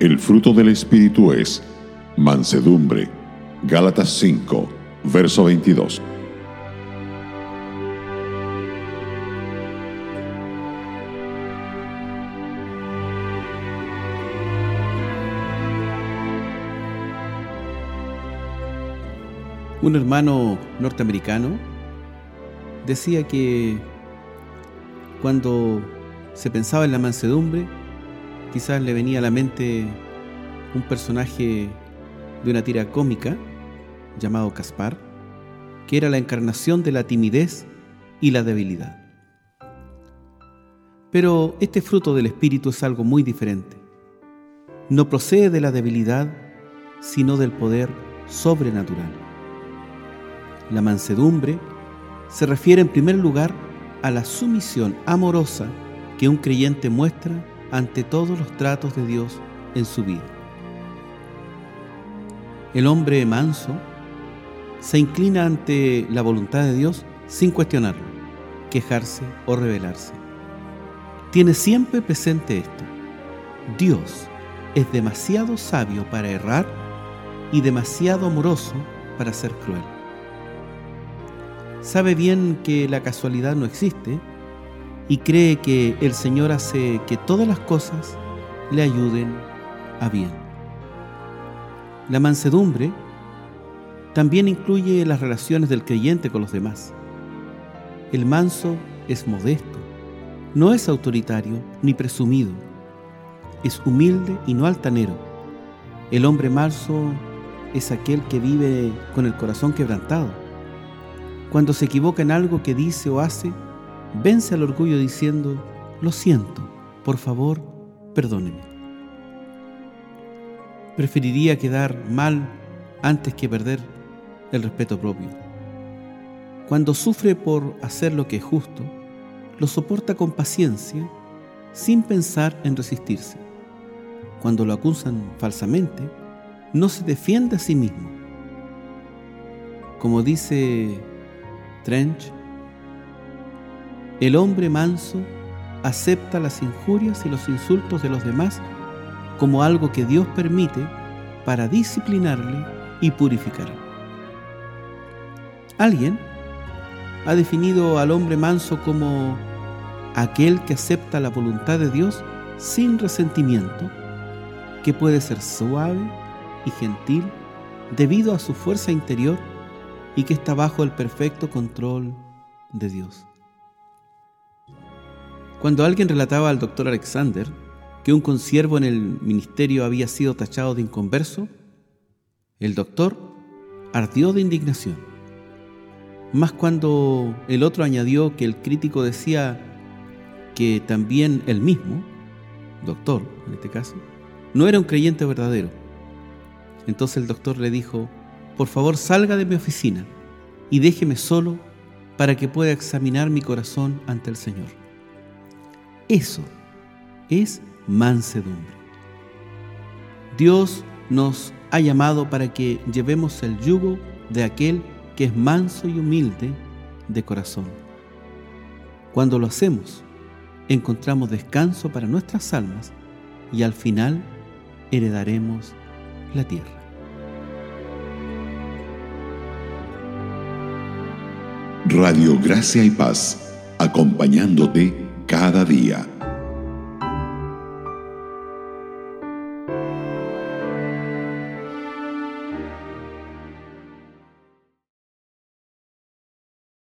El fruto del Espíritu es mansedumbre. Gálatas 5, verso 22. Un hermano norteamericano decía que cuando se pensaba en la mansedumbre, quizás le venía a la mente un personaje de una tira cómica llamado Caspar, que era la encarnación de la timidez y la debilidad. Pero este fruto del Espíritu es algo muy diferente. No procede de la debilidad, sino del poder sobrenatural. La mansedumbre se refiere en primer lugar a la sumisión amorosa que un creyente muestra ante todos los tratos de Dios en su vida. El hombre manso se inclina ante la voluntad de Dios sin cuestionarlo, quejarse o rebelarse. Tiene siempre presente esto. Dios es demasiado sabio para errar y demasiado amoroso para ser cruel sabe bien que la casualidad no existe y cree que el Señor hace que todas las cosas le ayuden a bien. La mansedumbre también incluye las relaciones del creyente con los demás. El manso es modesto, no es autoritario ni presumido, es humilde y no altanero. El hombre manso es aquel que vive con el corazón quebrantado cuando se equivoca en algo que dice o hace, vence al orgullo diciendo, lo siento, por favor, perdóneme. Preferiría quedar mal antes que perder el respeto propio. Cuando sufre por hacer lo que es justo, lo soporta con paciencia sin pensar en resistirse. Cuando lo acusan falsamente, no se defiende a sí mismo. Como dice Trench, el hombre manso acepta las injurias y los insultos de los demás como algo que Dios permite para disciplinarle y purificarle. Alguien ha definido al hombre manso como aquel que acepta la voluntad de Dios sin resentimiento, que puede ser suave y gentil debido a su fuerza interior y que está bajo el perfecto control de Dios. Cuando alguien relataba al doctor Alexander que un consiervo en el ministerio había sido tachado de inconverso, el doctor ardió de indignación. Más cuando el otro añadió que el crítico decía que también él mismo, doctor en este caso, no era un creyente verdadero. Entonces el doctor le dijo, por favor salga de mi oficina y déjeme solo para que pueda examinar mi corazón ante el Señor. Eso es mansedumbre. Dios nos ha llamado para que llevemos el yugo de aquel que es manso y humilde de corazón. Cuando lo hacemos, encontramos descanso para nuestras almas y al final heredaremos la tierra. Radio Gracia y Paz, acompañándote cada día.